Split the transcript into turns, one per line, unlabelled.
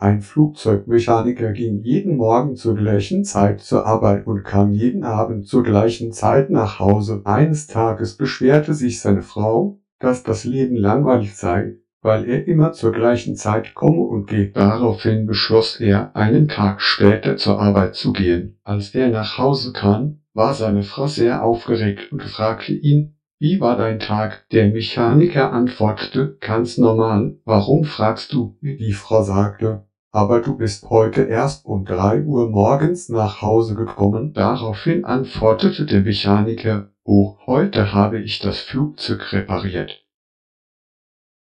Ein Flugzeugmechaniker ging jeden Morgen zur gleichen Zeit zur Arbeit und kam jeden Abend zur gleichen Zeit nach Hause. Eines Tages beschwerte sich seine Frau, dass das Leben langweilig sei, weil er immer zur gleichen Zeit komme und gehe. Daraufhin beschloss er, einen Tag später zur Arbeit zu gehen. Als er nach Hause kam, war seine Frau sehr aufgeregt und fragte ihn, wie war dein Tag? Der Mechaniker antwortete, ganz normal. Warum fragst du? Die Frau sagte, aber du bist heute erst um drei Uhr morgens nach Hause gekommen. Daraufhin antwortete der Mechaniker, oh, heute habe ich das Flugzeug repariert.